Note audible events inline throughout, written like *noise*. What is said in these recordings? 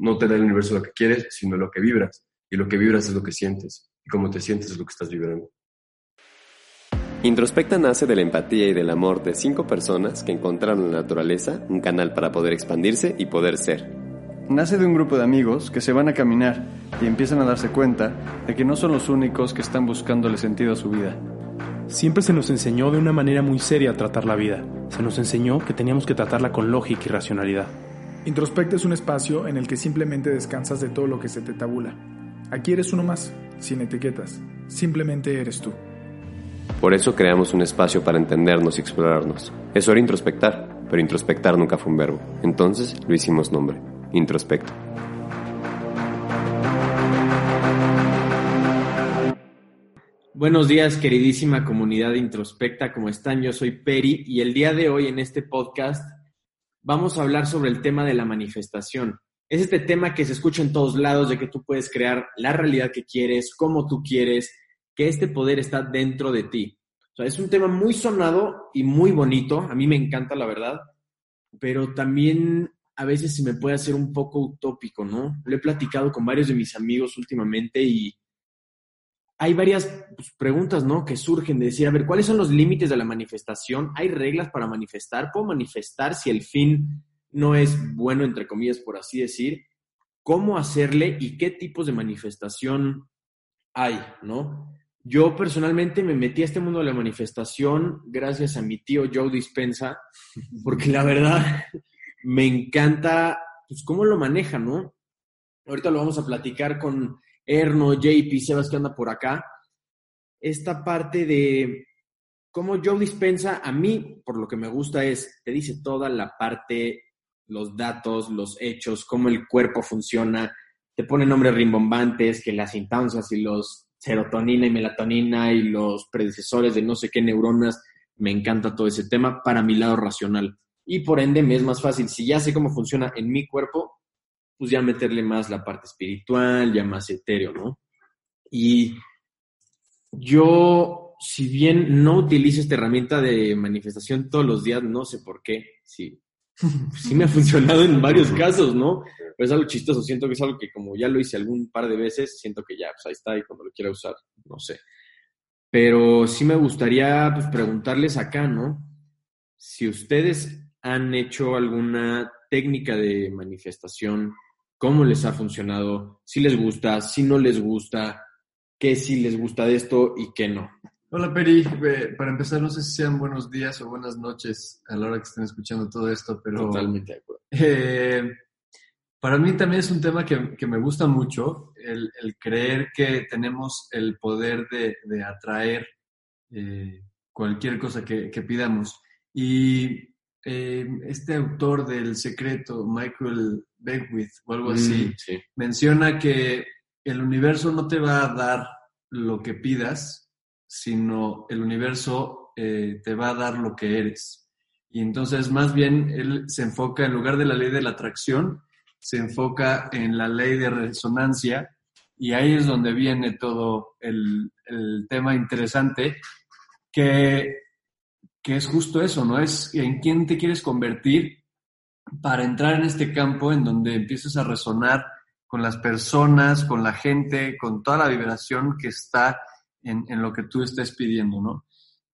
no te da el universo lo que quieres, sino lo que vibras. Y lo que vibras es lo que sientes. Y como te sientes es lo que estás vibrando. Introspecta nace de la empatía y del amor de cinco personas que encontraron en la naturaleza un canal para poder expandirse y poder ser. Nace de un grupo de amigos que se van a caminar y empiezan a darse cuenta de que no son los únicos que están buscándole sentido a su vida. Siempre se nos enseñó de una manera muy seria a tratar la vida. Se nos enseñó que teníamos que tratarla con lógica y racionalidad. Introspecta es un espacio en el que simplemente descansas de todo lo que se te tabula. Aquí eres uno más, sin etiquetas. Simplemente eres tú. Por eso creamos un espacio para entendernos y explorarnos. Es hora introspectar, pero introspectar nunca fue un verbo. Entonces lo hicimos nombre, introspecto. Buenos días, queridísima comunidad Introspecta, ¿cómo están? Yo soy Peri y el día de hoy en este podcast vamos a hablar sobre el tema de la manifestación. Es este tema que se escucha en todos lados de que tú puedes crear la realidad que quieres, como tú quieres, que este poder está dentro de ti. O sea, es un tema muy sonado y muy bonito, a mí me encanta la verdad, pero también a veces se me puede hacer un poco utópico, ¿no? Lo he platicado con varios de mis amigos últimamente y hay varias pues, preguntas, ¿no? Que surgen de decir, a ver, ¿cuáles son los límites de la manifestación? ¿Hay reglas para manifestar? ¿Puedo manifestar si el fin no es bueno, entre comillas, por así decir? ¿Cómo hacerle y qué tipos de manifestación hay, ¿no? Yo personalmente me metí a este mundo de la manifestación gracias a mi tío Joe Dispensa, *laughs* porque la verdad me encanta, pues, cómo lo maneja, ¿no? Ahorita lo vamos a platicar con Erno, JP, Sebas que anda por acá. Esta parte de cómo Joe Dispensa, a mí, por lo que me gusta es, te dice toda la parte, los datos, los hechos, cómo el cuerpo funciona, te pone nombres rimbombantes, que las instancias y los serotonina y melatonina y los predecesores de no sé qué neuronas. Me encanta todo ese tema para mi lado racional. Y por ende me es más fácil, si ya sé cómo funciona en mi cuerpo, pues ya meterle más la parte espiritual, ya más etéreo, ¿no? Y yo, si bien no utilizo esta herramienta de manifestación todos los días, no sé por qué, sí, *laughs* sí me ha funcionado en varios casos, ¿no? Pero es algo chistoso, siento que es algo que como ya lo hice algún par de veces, siento que ya, pues ahí está y cuando lo quiera usar, no sé. Pero sí me gustaría pues, preguntarles acá, ¿no? Si ustedes han hecho alguna técnica de manifestación, cómo les ha funcionado, si les gusta, si no les gusta, qué sí les gusta de esto y qué no. Hola Peri, para empezar no sé si sean buenos días o buenas noches a la hora que estén escuchando todo esto, pero... Totalmente de acuerdo. Eh, para mí también es un tema que, que me gusta mucho, el, el, creer que tenemos el poder de, de atraer eh, cualquier cosa que, que pidamos. Y eh, este autor del secreto, Michael Beckwith o algo así, Mm, sí. menciona que el universo no te va a dar lo que pidas, sino el universo eh, te va a dar lo que eres. Y entonces más bien él se enfoca, en lugar de la ley de la atracción, se enfoca en la ley de resonancia y ahí es donde viene todo el, el tema interesante, que, que es justo eso, ¿no? Es en quién te quieres convertir para entrar en este campo en donde empieces a resonar con las personas, con la gente, con toda la vibración que está en, en lo que tú estés pidiendo, ¿no?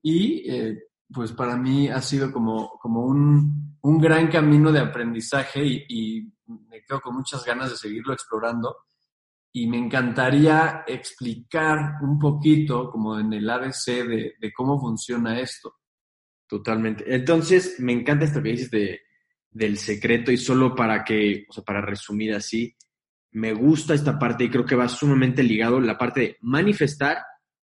Y eh, pues para mí ha sido como, como un, un gran camino de aprendizaje y, y, me quedo con muchas ganas de seguirlo explorando. Y me encantaría explicar un poquito, como en el ABC, de, de cómo funciona esto. Totalmente. Entonces, me encanta esto que dices de, del secreto y solo para que, o sea, para resumir así, me gusta esta parte y creo que va sumamente ligado la parte de manifestar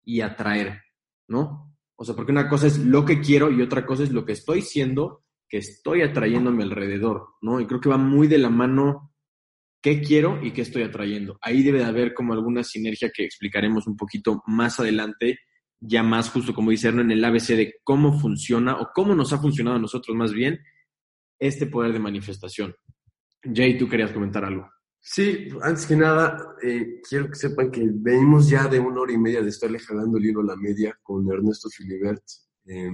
y atraer, ¿no? O sea, porque una cosa es lo que quiero y otra cosa es lo que estoy siendo, que estoy atrayendo a mi alrededor, ¿no? Y creo que va muy de la mano qué quiero y qué estoy atrayendo. Ahí debe de haber como alguna sinergia que explicaremos un poquito más adelante, ya más justo como dice Erno en el ABC de cómo funciona o cómo nos ha funcionado a nosotros más bien este poder de manifestación. Jay, tú querías comentar algo. Sí, antes que nada, eh, quiero que sepan que venimos ya de una hora y media de estarle jalando el hilo a la media con Ernesto Filibert, eh,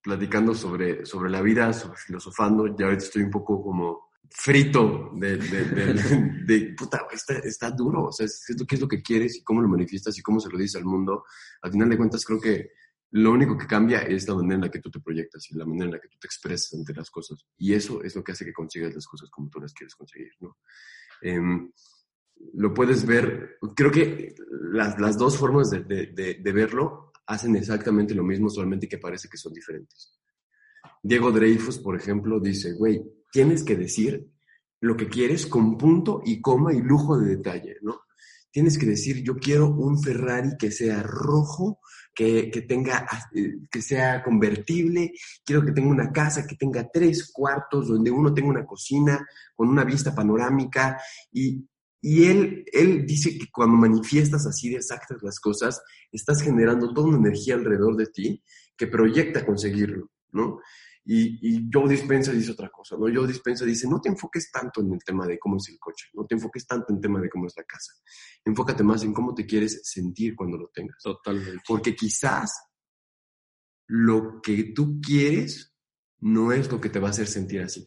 platicando sobre, sobre la vida, sobre filosofando. Ya ahorita estoy un poco como frito de, de, de, *laughs* de puta, está, está, duro, o sea, qué es lo que quieres y cómo lo manifiestas y cómo se lo dices al mundo. Al final de cuentas, creo que lo único que cambia es la manera en la que tú te proyectas y la manera en la que tú te expresas ante las cosas. Y eso es lo que hace que consigas las cosas como tú las quieres conseguir, ¿no? Eh, lo puedes ver, creo que las, las dos formas de, de, de, verlo hacen exactamente lo mismo, solamente que parece que son diferentes. Diego Dreyfus, por ejemplo, dice, güey, tienes que decir lo que quieres con punto y coma y lujo de detalle, ¿no? Tienes que decir, yo quiero un Ferrari que sea rojo, que, que, tenga, que sea convertible, quiero que tenga una casa que tenga tres cuartos, donde uno tenga una cocina con una vista panorámica y, y él, él dice que cuando manifiestas así de exactas las cosas, estás generando toda una energía alrededor de ti que proyecta conseguirlo, ¿no? Y, y Joe Dispensa dice otra cosa, ¿no? Joe Dispensa dice, no te enfoques tanto en el tema de cómo es el coche, no te enfoques tanto en el tema de cómo es la casa, enfócate más en cómo te quieres sentir cuando lo tengas. Totalmente. Porque quizás lo que tú quieres no es lo que te va a hacer sentir así.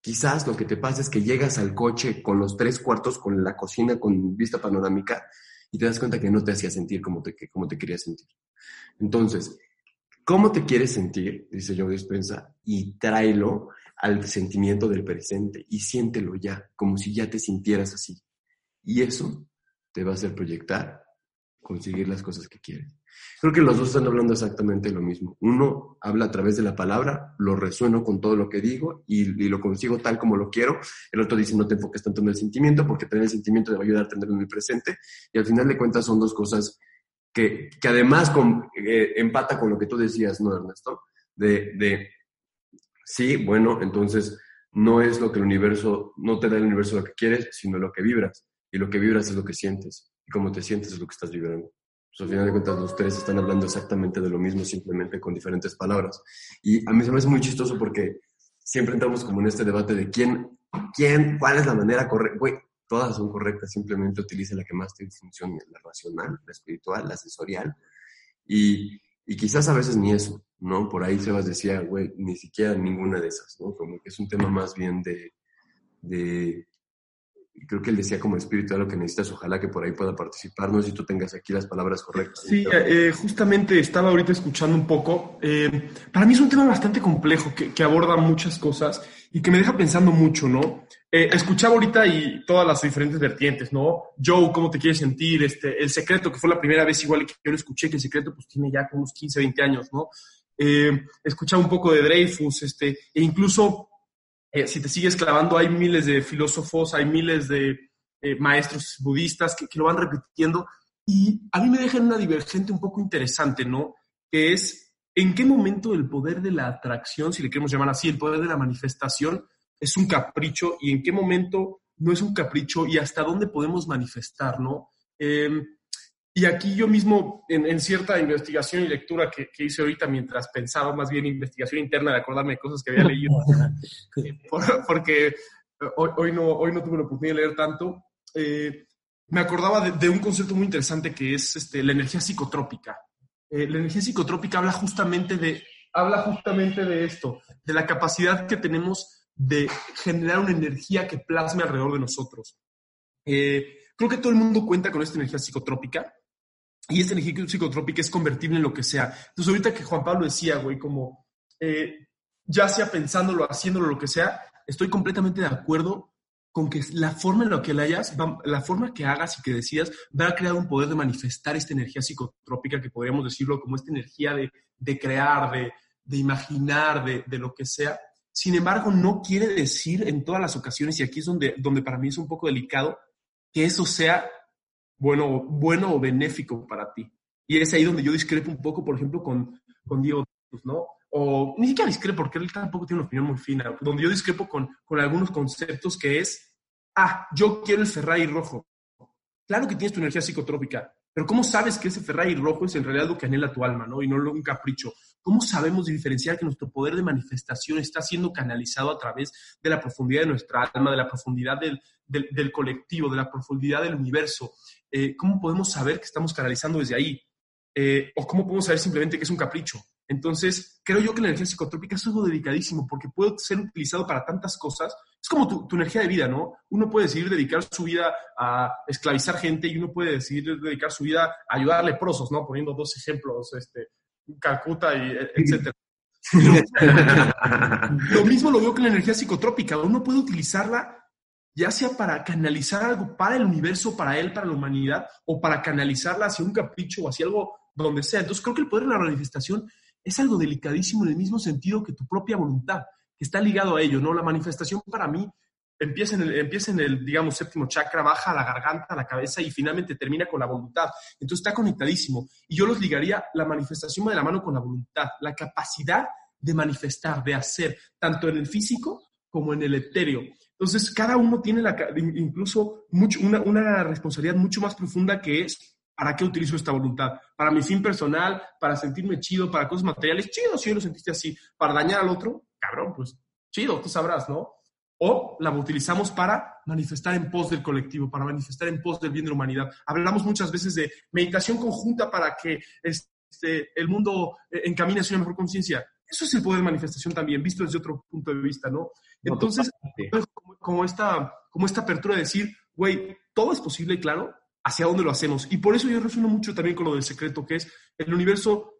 Quizás lo que te pasa es que llegas al coche con los tres cuartos, con la cocina, con vista panorámica, y te das cuenta que no te hacía sentir como te, como te querías sentir. Entonces, ¿cómo te quieres sentir? Dice Joe Dispensa, y tráelo al sentimiento del presente y siéntelo ya, como si ya te sintieras así. Y eso te va a hacer proyectar, conseguir las cosas que quieres. Creo que los dos están hablando exactamente lo mismo. Uno habla a través de la palabra, lo resueno con todo lo que digo y, y, lo consigo tal como lo quiero. El otro dice, no te enfoques tanto en el sentimiento porque tener el sentimiento te va a ayudar a tenerlo en el presente. Y al final de cuentas son dos cosas que, además eh, empata con lo que tú decías, ¿no, Ernesto? De, de, sí, bueno, entonces no es lo que el universo, no te da el universo lo que quieres, sino lo que vibras. Y lo que vibras es lo que sientes. Y como te sientes es lo que estás vibrando. Pues al final de cuentas los tres están hablando exactamente de lo mismo, simplemente con diferentes palabras. Y a mí se me hace muy chistoso porque siempre entramos como en este debate de quién, quién, cuál es la manera correcta. Todas son correctas, simplemente utiliza la que más te funcione, la racional, la espiritual, la sensorial. Y, y quizás a veces ni eso, ¿no? Por ahí Sebas decía, güey, ni siquiera ninguna de esas, ¿no? Como que es un tema más bien de, de creo que él decía como espiritual lo que necesitas, ojalá que por ahí pueda participar. No sé si tú tengas aquí las palabras correctas. Sí, eh, justamente estaba ahorita escuchando un poco. Eh, para mí es un tema bastante complejo que, aborda muchas cosas y que me deja pensando mucho, ¿no? Eh, escuchaba ahorita y todas las diferentes vertientes, ¿no? Joe, ¿cómo te quieres sentir? Este, el secreto, que fue la primera vez igual que yo lo escuché, que el secreto pues tiene ya unos 15, 20 años, ¿no? Eh, escuchaba un poco de Dreyfus, este, e incluso eh, si te sigues clavando, hay miles de filósofos, hay miles de eh, maestros budistas que, lo van repitiendo. Y a mí me deja una divergente un poco interesante, ¿no? Que es en qué momento el poder de la atracción, si le queremos llamar así, el poder de la manifestación, es un capricho y en qué momento no es un capricho y hasta dónde podemos manifestar, ¿no? Eh, y aquí yo mismo, en, en, cierta investigación y lectura que, que, hice ahorita mientras pensaba, más bien investigación interna de acordarme de cosas que había leído, *laughs* por, porque hoy, hoy, no, hoy no tuve la oportunidad de leer tanto, eh, me acordaba de, de, un concepto muy interesante que es este, la energía psicotrópica. Eh, la energía psicotrópica habla justamente, de, habla justamente de esto, de la capacidad que tenemos de generar una energía que plasme alrededor de nosotros. Eh, creo que todo el mundo cuenta con esta energía psicotrópica y esta energía psicotrópica es convertible en lo que sea. Entonces, ahorita que Juan Pablo decía, güey, como eh, ya sea pensándolo, haciéndolo, lo que sea, estoy completamente de acuerdo con que la forma en la que la hayas, la forma que hagas y que decidas, va a crear un poder de manifestar esta energía psicotrópica, que podríamos decirlo como esta energía de, de crear, de, de imaginar, de, de, lo que sea. Sin embargo, no quiere decir en todas las ocasiones, y aquí es donde, donde para mí es un poco delicado, que eso sea bueno, bueno o benéfico para ti. Y es ahí donde yo discrepo un poco, por ejemplo, con, con Diego, ¿no? O ni siquiera discrepo, porque él tampoco tiene una opinión muy fina, donde yo discrepo con, con algunos conceptos que es, ah, yo quiero el Ferrari rojo. Claro que tienes tu energía psicotrópica, pero ¿cómo sabes que ese Ferrari rojo es en realidad lo que anhela tu alma, ¿no? Y no un capricho. ¿Cómo sabemos diferenciar que nuestro poder de manifestación está siendo canalizado a través de la profundidad de nuestra alma, de la profundidad del, del, colectivo, de la profundidad del universo? Eh, ¿Cómo podemos saber que estamos canalizando desde ahí? Eh, ¿O cómo podemos saber simplemente que es un capricho? Entonces, creo yo que la energía psicotrópica es algo delicadísimo porque puede ser utilizado para tantas cosas. Es como tu, tu energía de vida, ¿no? Uno puede decidir dedicar su vida a esclavizar gente y uno puede decidir dedicar su vida a ayudar a leprosos, ¿no? Poniendo dos ejemplos, este, Calcuta y etcétera. *laughs* lo mismo lo veo con la energía psicotrópica. Uno puede utilizarla ya sea para canalizar algo para el universo, para él, para la humanidad, o para canalizarla hacia un capricho o hacia algo donde sea. Entonces creo que el poder de la manifestación es algo delicadísimo en el mismo sentido que tu propia voluntad, que está ligado a ello, ¿no? La manifestación para mí empieza en, el, empieza en el, digamos, séptimo chakra, baja a la garganta, a la cabeza y finalmente termina con la voluntad. Entonces está conectadísimo. Y yo los ligaría la manifestación de la mano con la voluntad, la capacidad de manifestar, de hacer, tanto en el físico como en el etéreo. Entonces, cada uno tiene incluso una, una responsabilidad mucho más profunda que es ¿para qué utilizo esta voluntad? ¿Para mi fin personal? ¿Para sentirme chido? ¿Para cosas materiales? Chido, si lo sentiste así. ¿Para dañar al otro? Cabrón, pues chido, tú sabrás, ¿no? O la utilizamos para manifestar en pos del colectivo, para manifestar en pos del bien de la humanidad. Hablamos muchas veces de meditación conjunta para que este, el mundo eh, encamine hacia una mejor conciencia. Eso es el poder de manifestación también, visto desde otro punto de vista, ¿no? Entonces, como, esta, como esta apertura de decir, güey, todo es posible, claro, hacia dónde lo hacemos. Y por eso yo resueno mucho también con lo del secreto, que es el universo,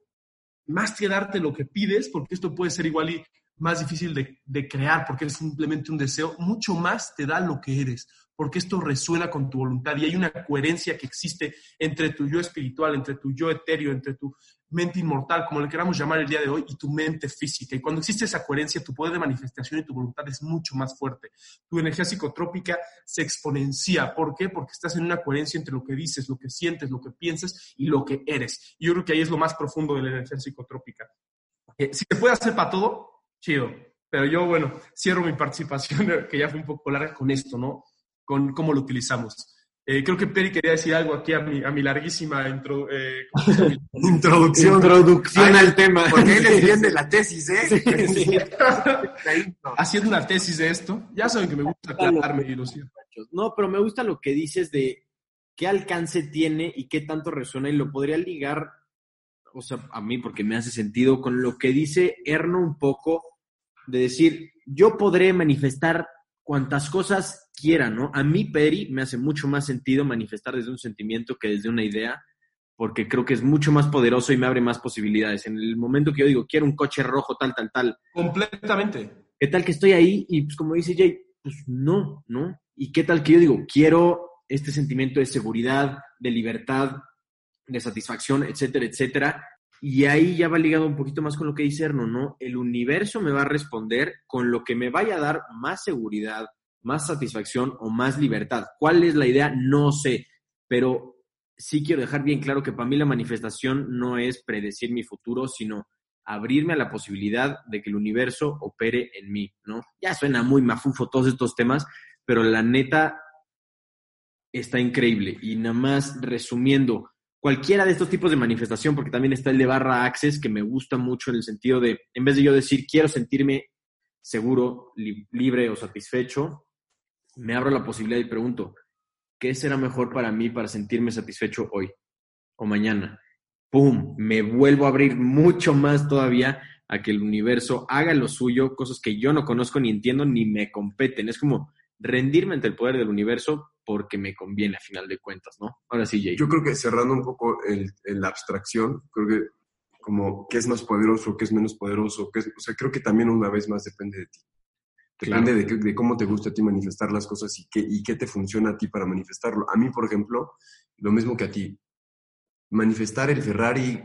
más que darte lo que pides, porque esto puede ser igual y más difícil de, de crear, porque es simplemente un deseo, mucho más te da lo que eres porque esto resuena con tu voluntad y hay una coherencia que existe entre tu yo espiritual, entre tu yo etéreo, entre tu mente inmortal, como le queramos llamar el día de hoy, y tu mente física. Y cuando existe esa coherencia, tu poder de manifestación y tu voluntad es mucho más fuerte. Tu energía psicotrópica se exponencia. ¿Por qué? Porque estás en una coherencia entre lo que dices, lo que sientes, lo que piensas y lo que eres. Y yo creo que ahí es lo más profundo de la energía psicotrópica. Eh, si se puede hacer para todo, chido. Pero yo, bueno, cierro mi participación, *laughs* que ya fue un poco larga con esto, ¿no? Con cómo lo utilizamos. Eh, creo que Peri quería decir algo aquí a mi, a mi larguísima intro, eh, *laughs* introducción. Introducción al tema. Porque él entiende la tesis, ¿eh? *laughs* Haciendo una tesis de esto. Ya saben que me gusta aclararme y lo siento. No, pero me gusta lo que dices de qué alcance tiene y qué tanto resuena y lo podría ligar, o sea, a mí porque me hace sentido con lo que dice Erno un poco de decir, yo podré manifestar cuantas cosas quiera, ¿no? A mí, Peri, me hace mucho más sentido manifestar desde un sentimiento que desde una idea, porque creo que es mucho más poderoso y me abre más posibilidades. En el momento que yo digo, quiero un coche rojo, tal, tal, tal. Completamente. ¿Qué tal que estoy ahí? Y pues como dice Jay, pues no, ¿no? ¿Y qué tal que yo digo, quiero este sentimiento de seguridad, de libertad, de satisfacción, etcétera, etcétera? Y ahí ya va ligado un poquito más con lo que dice Erno, ¿no? El universo me va a responder con lo que me vaya a dar más seguridad, más satisfacción o más libertad. ¿Cuál es la idea? No sé, pero sí quiero dejar bien claro que para mí la manifestación no es predecir mi futuro, sino abrirme a la posibilidad de que el universo opere en mí, ¿no? Ya suena muy mafufo todos estos temas, pero la neta está increíble. Y nada más resumiendo, cualquiera de estos tipos de manifestación, porque también está el de barra access, que me gusta mucho en el sentido de, en vez de yo decir quiero sentirme seguro, libre o satisfecho, me abro la posibilidad y pregunto, ¿qué será mejor para mí para sentirme satisfecho hoy o mañana? ¡Pum! Me vuelvo a abrir mucho más todavía a que el universo haga lo suyo, cosas que yo no conozco ni entiendo ni me competen. Es como rendirme ante el poder del universo porque me conviene a final de cuentas, ¿no? Ahora sí, Jay. Yo creo que cerrando un poco el, la abstracción, creo que como qué es más poderoso, qué es menos poderoso, qué o sea, creo que también una vez más depende de ti. Depende de, de, cómo te gusta a ti manifestar las cosas y qué, y qué te funciona a ti para manifestarlo. A mí, por ejemplo, lo mismo que a ti. Manifestar el Ferrari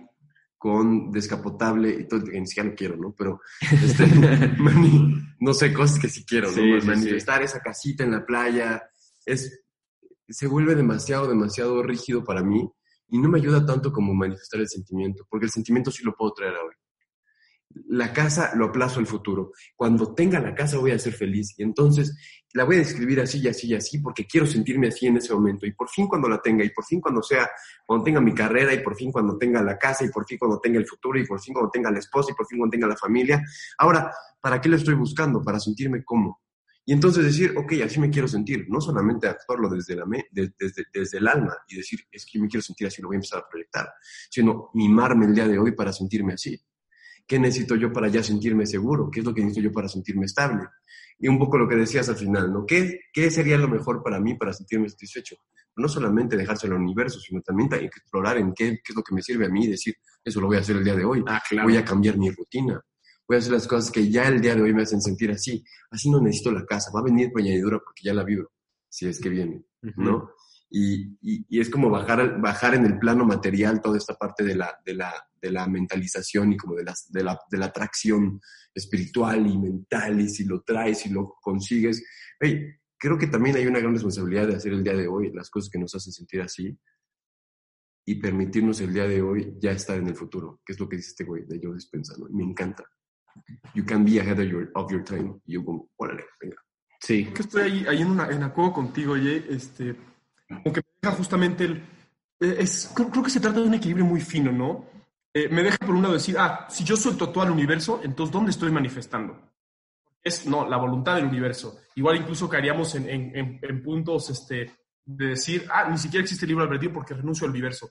con descapotable y todo, ni siquiera lo quiero, ¿no? Pero, este, *laughs* *laughs* no sé, cosas que sí quiero, ¿no? manifestar esa casita en la playa, es se vuelve demasiado, demasiado rígido para mí y no me ayuda tanto como manifestar el sentimiento, porque el sentimiento sí lo puedo traer a hoy. La casa lo aplazo al futuro. Cuando tenga la casa voy a ser feliz y entonces la voy a describir así y así y así porque quiero sentirme así en ese momento. Y por fin cuando la tenga, y por fin cuando sea, cuando tenga mi carrera, y por fin cuando tenga la casa, y por fin cuando tenga el futuro, y por fin cuando tenga la esposa, y por fin cuando tenga la familia. Ahora, ¿para qué lo estoy buscando? Para sentirme cómodo. Y entonces decir, ok, así me quiero sentir, no solamente actuarlo desde, la desde, desde el alma y decir, es que me quiero sentir así, lo voy a empezar a proyectar, sino mimarme el día de hoy para sentirme así. ¿Qué necesito yo para ya sentirme seguro? ¿Qué es lo que necesito yo para sentirme estable? Y un poco lo que decías al final, ¿no? ¿Qué, qué sería lo mejor para mí para sentirme satisfecho? No solamente dejárselo al universo, sino también hay que explorar en qué, qué es lo que me sirve a mí y decir, eso lo voy a hacer el día de hoy. Ah, claro. Voy a cambiar mi rutina. Voy a hacer las cosas que ya el día de hoy me hacen sentir así. Así no necesito la casa. Va a venir por añadidura porque ya la vivo, si es que viene, ¿no? Y, y, y, es como bajar, bajar en el plano material toda esta parte de la, de la, de la mentalización y como de la, de, la, de la atracción espiritual y mental y si lo traes y lo consigues. Hey, creo que también hay una gran responsabilidad de hacer el día de hoy las cosas que nos hacen sentir así y permitirnos el día de hoy ya estar en el futuro, que es lo que dice este güey de Joe Dispensa, ¿no? Me encanta. You can be ahead of your, of your time. Y yo como, órale, venga. Sí. Que estoy ahí, ahí en, una, en acuerdo contigo, Jay, este, aunque me deja justamente el... Es, creo, creo, que se trata de un equilibrio muy fino, ¿no? Eh, me deja por un lado decir, ah, si yo suelto todo al universo, entonces ¿dónde estoy manifestando? Es, no, la voluntad del universo. Igual incluso caeríamos en, en, en, en puntos este, de decir, ah, ni siquiera existe el libre albedrío porque renuncio al universo.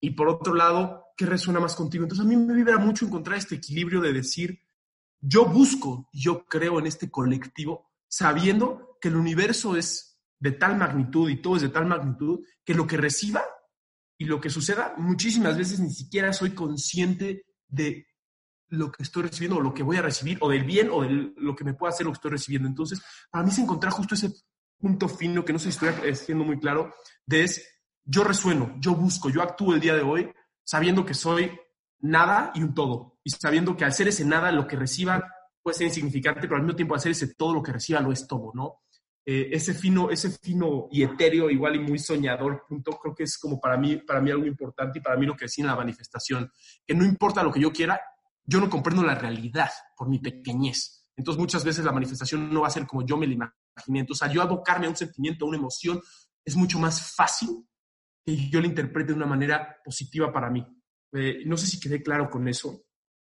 Y por otro lado, ¿qué resuena más contigo? Entonces a mí me vibra mucho encontrar este equilibrio de decir, yo busco, yo creo en este colectivo, sabiendo que el universo es de tal magnitud y todo es de tal magnitud que lo que reciba y lo que suceda, muchísimas veces ni siquiera soy consciente de lo que estoy recibiendo o lo que voy a recibir, o del bien o de lo que me pueda hacer lo que estoy recibiendo. Entonces, para mí es encontrar justo ese punto fino, que no sé si estoy siendo muy claro, de es, yo resueno, yo busco, yo actúo el día de hoy sabiendo que soy nada y un todo, y sabiendo que al ser ese nada, lo que reciba puede ser insignificante, pero al mismo tiempo al ser ese todo, lo que reciba lo es todo, ¿no? Eh, ese fino, ese fino y etéreo, igual y muy soñador punto, creo que es como para mí, para mí algo importante y para mí lo que decía en la manifestación, que no importa lo que yo quiera, yo no comprendo la realidad por mi pequeñez. Entonces muchas veces la manifestación no va a ser como yo me la imaginé. Entonces yo abocarme a un sentimiento, a una emoción, es mucho más fácil que yo la interprete de una manera positiva para mí. Eh, no sé si quedé claro con eso.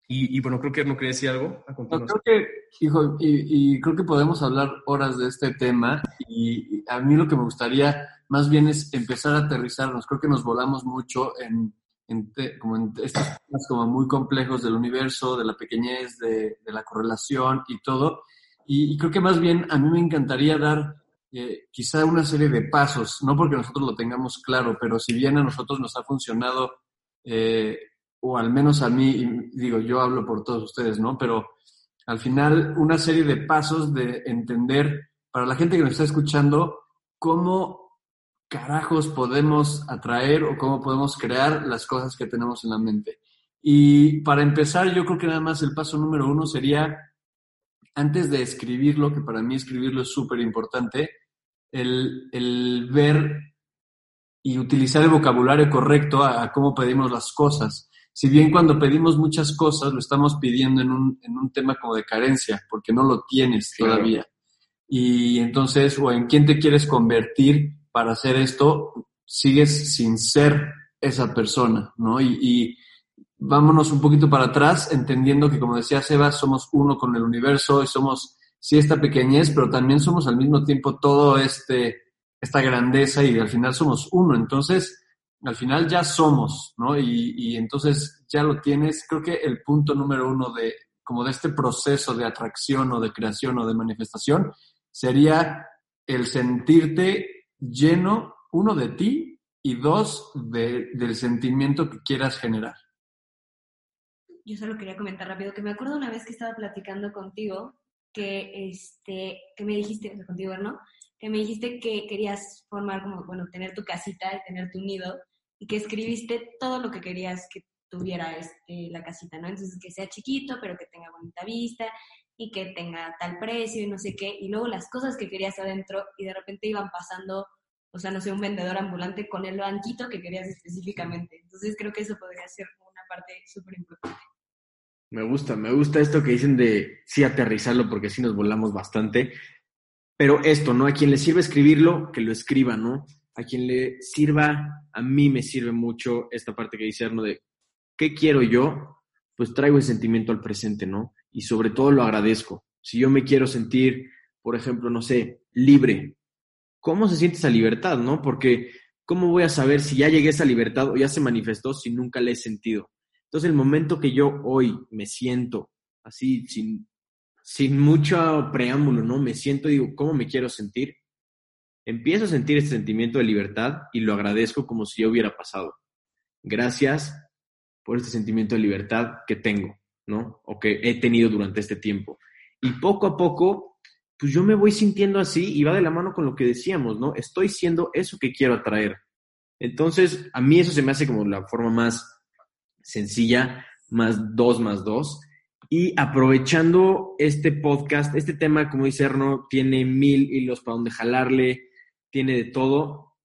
Y, y, bueno, creo que no quería decir algo a continuación. Creo que, hijo, y, y, creo que podemos hablar horas de este tema y, a mí lo que me gustaría más bien es empezar a aterrizarnos. Creo que nos volamos mucho en, en, te, como en estos temas como muy complejos del universo, de la pequeñez, de, de la correlación y todo. Y, creo que más bien a mí me encantaría dar eh, quizá una serie de pasos, no porque nosotros lo tengamos claro, pero si bien a nosotros nos ha funcionado eh, o al menos a mí, digo, yo hablo por todos ustedes, ¿no? Pero al final, una serie de pasos de entender, para la gente que nos está escuchando, cómo carajos podemos atraer o cómo podemos crear las cosas que tenemos en la mente. Y para empezar, yo creo que nada más el paso número uno sería, antes de escribirlo, que para mí escribirlo es súper importante, el, el, ver y utilizar el vocabulario correcto a cómo pedimos las cosas si bien cuando pedimos muchas cosas lo estamos pidiendo en un, en un tema como de carencia, porque no lo tienes claro. todavía. Y entonces, o en quién te quieres convertir para hacer esto, sigues sin ser esa persona, ¿no? Y, y vámonos un poquito para atrás, entendiendo que, como decía Sebas, somos uno con el universo y somos, sí, esta pequeñez, pero también somos al mismo tiempo todo este, esta grandeza y al final somos uno. Entonces, al final ya somos, ¿no? Y, entonces ya lo tienes. Creo que el punto número uno de, como de este proceso de atracción o de creación o de manifestación sería el sentirte lleno, uno, de ti y dos, de, del sentimiento que quieras generar. Yo solo quería comentar rápido que me acuerdo una vez que estaba platicando contigo que, este, que me dijiste, o contigo, ¿no? Que me dijiste que querías formar como, bueno, tener tu casita y tener tu nido y que escribiste todo lo que querías que tuviera este, la casita, ¿no? Entonces, que sea chiquito, pero que tenga bonita vista y que tenga tal precio y no sé qué, y luego las cosas que querías adentro y de repente iban pasando, o sea, no sé, un vendedor ambulante con el banquito que querías específicamente. Entonces, creo que eso podría ser una parte súper importante. Me gusta, me gusta esto que dicen de sí aterrizarlo porque sí nos volamos bastante. Pero esto, ¿no? A quien le sirve escribirlo, que lo escriba, ¿no? A quien le sirva, a mí me sirve mucho esta parte que dice Arno de, ¿qué quiero yo? Pues traigo el sentimiento al presente, ¿no? Y sobre todo lo agradezco. Si yo me quiero sentir, por ejemplo, no sé, libre, ¿cómo se siente esa libertad, no? Porque, ¿cómo voy a saber si ya llegué a esa libertad o ya se manifestó si nunca la he sentido? Entonces, el momento que yo hoy me siento así, sin, sin mucho preámbulo, ¿no? Me siento y digo, ¿cómo me quiero sentir? Empiezo a sentir este sentimiento de libertad y lo agradezco como si yo hubiera pasado. Gracias por este sentimiento de libertad que tengo, ¿no? O que he tenido durante este tiempo. Y poco a poco, pues yo me voy sintiendo así y va de la mano con lo que decíamos, ¿no? Estoy siendo eso que quiero atraer. Entonces, a mí eso se me hace como la forma más sencilla, más dos más dos. Y aprovechando este podcast, este tema, como dice Erno, tiene mil hilos para donde jalarle, tiene de todo.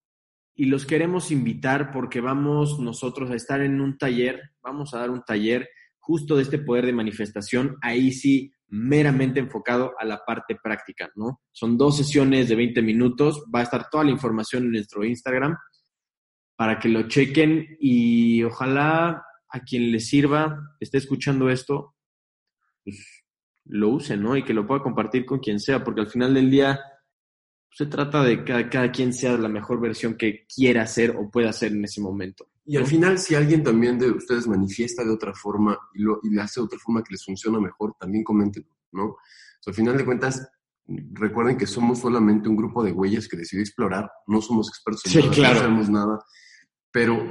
Y los queremos invitar porque vamos nosotros a estar en un taller, vamos a dar un taller justo de este poder de manifestación, ahí sí, meramente enfocado a la parte práctica, ¿no? Son dos sesiones de 20 minutos, va a estar toda la información en nuestro Instagram para que lo chequen y ojalá a quien le sirva, esté escuchando esto, pues lo use, ¿no? Y que lo pueda compartir con quien sea, porque al final del día pues, se trata de que cada, quien sea la mejor versión que quiera ser o pueda ser en ese momento. Y al final, si alguien también de ustedes manifiesta de otra forma y, lo, y le hace de otra forma que les funciona mejor, también coméntenlo, ¿no? al final de cuentas, recuerden que somos solamente un grupo de güeyes que decidió explorar, no somos expertos en Sí, nada, claro. no sabemos nada, pero,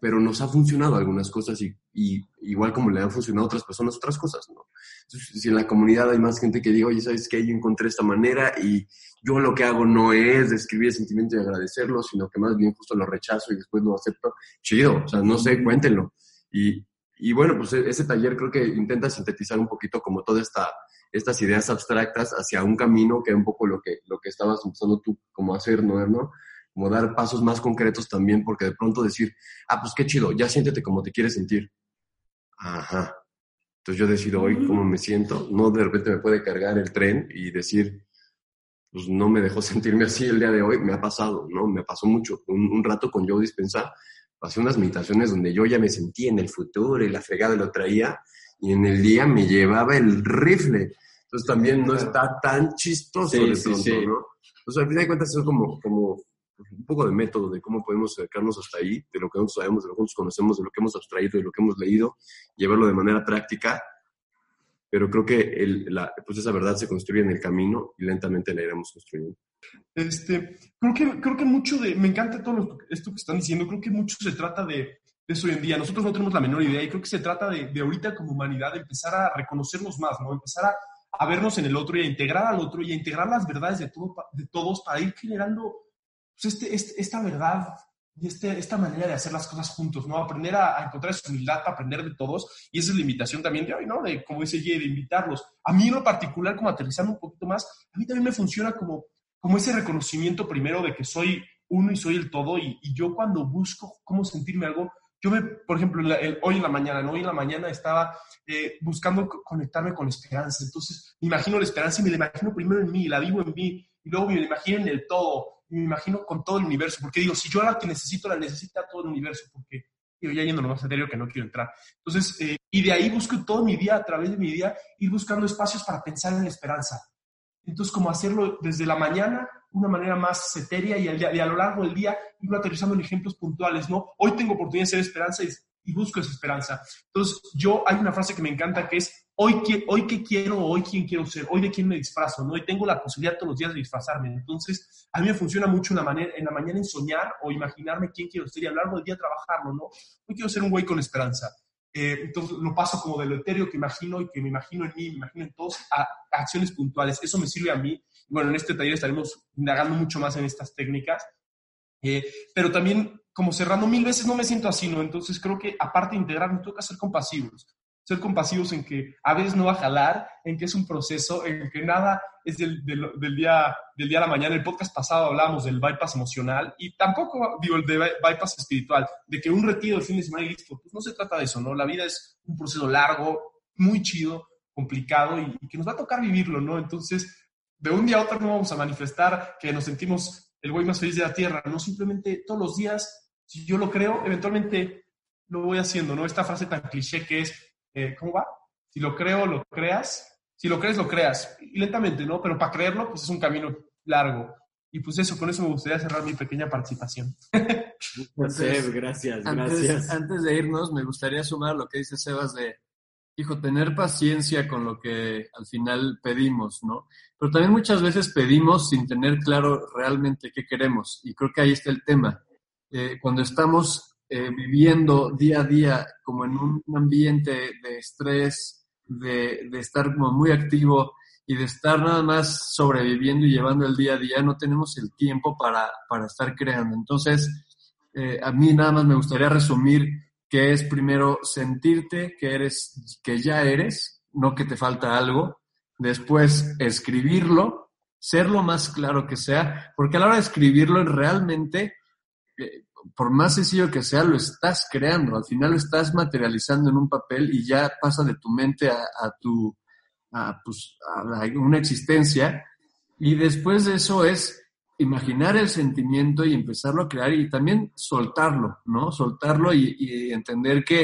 pero nos ha funcionado algunas cosas y, y igual como le han funcionado a otras personas otras cosas, ¿no? Entonces, si en la comunidad hay más gente que diga, oye, ¿sabes qué? Yo encontré esta manera y yo lo que hago no es describir el sentimiento y agradecerlo, sino que más bien justo lo rechazo y después lo acepto, chido, o sea, no sé, cuéntenlo. Y, y bueno, pues e- ese taller creo que intenta sintetizar un poquito como toda esta estas ideas abstractas hacia un camino que es un poco lo que, lo que estabas empezando tú como a hacer, ¿no? ¿no? Como dar pasos más concretos también, porque de pronto decir, ah, pues qué chido, ya siéntete como te quieres sentir. Ajá. Entonces yo decido hoy cómo me siento, no de repente me puede cargar el tren y decir, pues no me dejó *laughs* sentirme así el día de hoy, me ha pasado, ¿no? Me pasó mucho. Un, un rato con Joe Dispensa, pasé unas meditaciones donde yo ya me sentía en el futuro y la fregada lo traía, y en el día me llevaba el rifle. Entonces también no está tan chistoso Sí, de sí, pronto, sí. ¿no? Entonces al final de cuentas es como, como un poco de método de cómo podemos acercarnos hasta ahí, de lo que nosotros sabemos, de lo que nosotros conocemos, de lo que hemos abstraído, de lo que hemos leído, llevarlo de manera práctica. Pero creo que el- la, pues esa verdad se construye en el camino y lentamente la iremos construyendo. Este, creo que, creo que mucho de, me encanta todo esto que están diciendo, creo que mucho se trata de, de eso hoy en día. Nosotros no tenemos la menor idea y creo que se trata de, de ahorita como humanidad de empezar a reconocernos más, ¿no? Empezar a, a vernos en el otro y a integrar al otro y a integrar las verdades de, todo, de todos para ir generando pues, este, este- esta verdad y este, esta manera de hacer las cosas juntos, ¿no? Aprender a, a encontrar esa humildad para aprender de todos y esa es la invitación también de hoy, ¿no? De, como dice Jay, de invitarlos. A mí en lo particular, como aterrizando un poquito más, a mí también me funciona como como ese reconocimiento primero de que soy uno y soy el todo y, y yo cuando busco cómo sentirme algo, yo me, por ejemplo, la- el- hoy en la mañana, ¿no? Hoy en la mañana estaba eh, buscando co- conectarme con esperanza, entonces me imagino la esperanza y me la imagino primero en mí, la vivo en mí y luego me la imagino en el todo, me imagino con todo el universo, porque digo, si yo la que necesito, la necesita todo el universo, porque digo, ya yendo lo más serio que no quiero entrar. Entonces, eh, y de ahí busco todo mi día, a través de mi día, ir buscando espacios para pensar en la esperanza. Entonces, como hacerlo desde la mañana, una manera más etérea y, al y a lo largo del día, irlo aterrizando en ejemplos puntuales, ¿no? Hoy tengo oportunidad de ser esperanza y, y busco esa esperanza. Entonces, yo, hay una frase que me encanta que es, hoy, hoy qué quiero, hoy quién quiero ser, hoy de quién me disfrazo, ¿no? Y tengo la posibilidad todos los días de disfrazarme. Entonces, a mí me funciona mucho la, manera, en la mañana en soñar o imaginarme quién quiero ser y a lo largo del día trabajarlo, ¿no? Hoy quiero ser un güey con esperanza. Eh, entonces lo paso como de lo etéreo que imagino y que me imagino en mí, me imagino en todos, a, a acciones puntuales. Eso me sirve a mí. Bueno, en este taller estaremos indagando mucho más en estas técnicas. Eh, pero también, como cerrando mil veces, no me siento así, ¿no? Entonces creo que aparte de integrar, me toca ser compasivos. Ser compasivos en que a veces no va a jalar, en que es un proceso, en que nada es del, día, del día a la mañana. El podcast pasado hablábamos del bypass emocional y tampoco digo el de by- bypass espiritual, de que un retiro de fin de semana y listo. Pues no se trata de eso, ¿no? La vida es un proceso largo, muy chido, complicado y, y que nos va a tocar vivirlo, ¿no? Entonces, de un día a otro no vamos a manifestar que nos sentimos el güey más feliz de la tierra, no simplemente todos los días, si yo lo creo, eventualmente lo voy haciendo, ¿no? Esta frase tan cliché que es, eh, ¿cómo va? Si lo creo, lo creas, si lo crees, lo creas, y lentamente, ¿no? Pero para creerlo, pues es un camino largo. Y pues eso, con eso me gustaría cerrar mi pequeña participación. *laughs* Seb, gracias, Antes, gracias. antes de irnos, me gustaría sumar lo que dice Sebas de, hijo, tener paciencia con lo que al final pedimos, ¿no? Pero también muchas veces pedimos sin tener claro realmente qué queremos. Y creo que ahí está el tema. Eh, cuando estamos eh, viviendo día a día como en un ambiente de estrés, de, de estar como muy activo y de estar nada más sobreviviendo y llevando el día a día, no tenemos el tiempo para, para estar creando. Entonces, eh, a mí nada más me gustaría resumir que es primero sentirte que eres, que ya eres, no que te falta algo. Después, escribirlo, ser lo más claro que sea, porque a la hora de escribirlo realmente, eh, por más sencillo que sea, lo estás creando. Al final lo estás materializando en un papel y ya pasa de tu mente a, tu, pues, a una existencia. Y después de eso es imaginar el sentimiento y empezarlo a crear y también soltarlo, ¿no? Soltarlo y, y entender que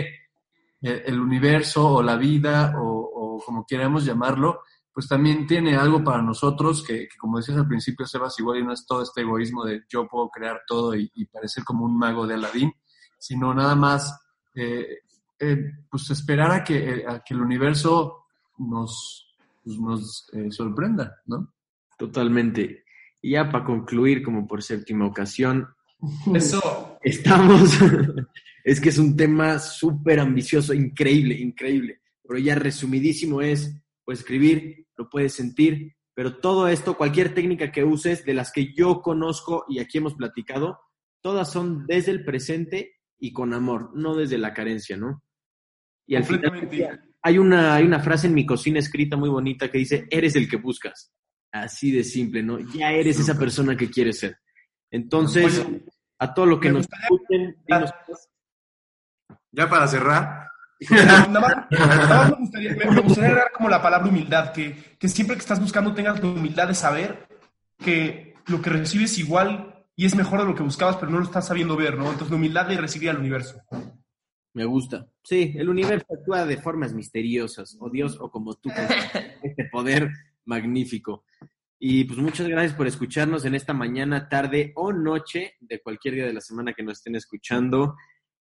eh, el universo o la vida o, o como queramos llamarlo, pues también tiene algo para nosotros que, que como decías al principio, Sebas, igual y no es todo este egoísmo de yo puedo crear todo y, y parecer como un mago de Aladín, sino nada más eh, eh, pues esperar a que, a que el universo nos, pues, nos eh, sorprenda, ¿no? Totalmente. Y ya para concluir, como por séptima ocasión, *laughs* Eso. estamos, *laughs* es que es un tema súper ambicioso, increíble, increíble, pero ya resumidísimo es, puedes escribir, lo puedes sentir, pero todo esto, cualquier técnica que uses, de las que yo conozco y aquí hemos platicado, todas son desde el presente y con amor, no desde la carencia, ¿no? Y al final, hay una, hay una frase en mi cocina escrita muy bonita que dice, eres el que buscas. Así de simple, ¿no? Ya eres esa persona que quieres ser. Entonces, a todo lo que nos escuchen, dinos, Ya para cerrar, Nada más, nada más me, gustaría, me- me gustaría agregar como la palabra humildad, que, que siempre que estás buscando tengas la humildad de saber que lo que recibes igual y es mejor de lo que buscabas, pero no lo estás sabiendo ver, ¿no? Entonces la humildad de recibir al universo. me gusta. Sí, el universo actúa de formas misteriosas, o Dios, o como tú, *laughs* este poder magnífico. Y pues muchas gracias por escucharnos en esta mañana, tarde o noche de cualquier día de la semana que nos estén escuchando.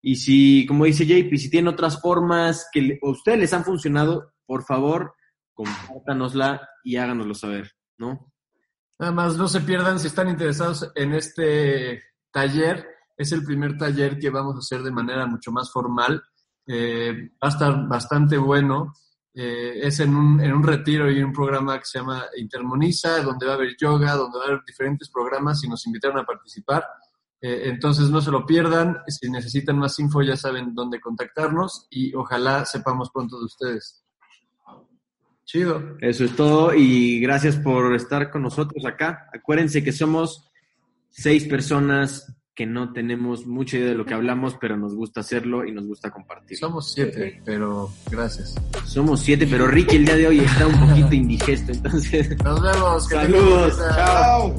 Y si, como dice JP, si tienen otras formas que a ustedes les han funcionado, por favor, compártanosla y háganoslo saber, ¿no? Nada más no se pierdan si están interesados en este taller. Es el primer taller que vamos a hacer de manera mucho más formal. Eh, va a estar bastante bueno. Eh, es en un, en un retiro y un programa que se llama Intermoniza, donde va a haber yoga, donde va a haber diferentes programas y nos invitaron a participar. Eh, entonces no se lo pierdan. Si necesitan más info ya saben dónde contactarnos y ojalá sepamos pronto de ustedes. Chido. Eso es todo y gracias por estar con nosotros acá. Acuérdense que somos seis personas que no tenemos mucha idea de lo que hablamos, pero nos gusta hacerlo y nos gusta compartir. Somos siete, pero gracias. Somos siete, pero Ricky el día de hoy está un poquito indigesto, entonces Nos vemos. Saludos. ¡Chao!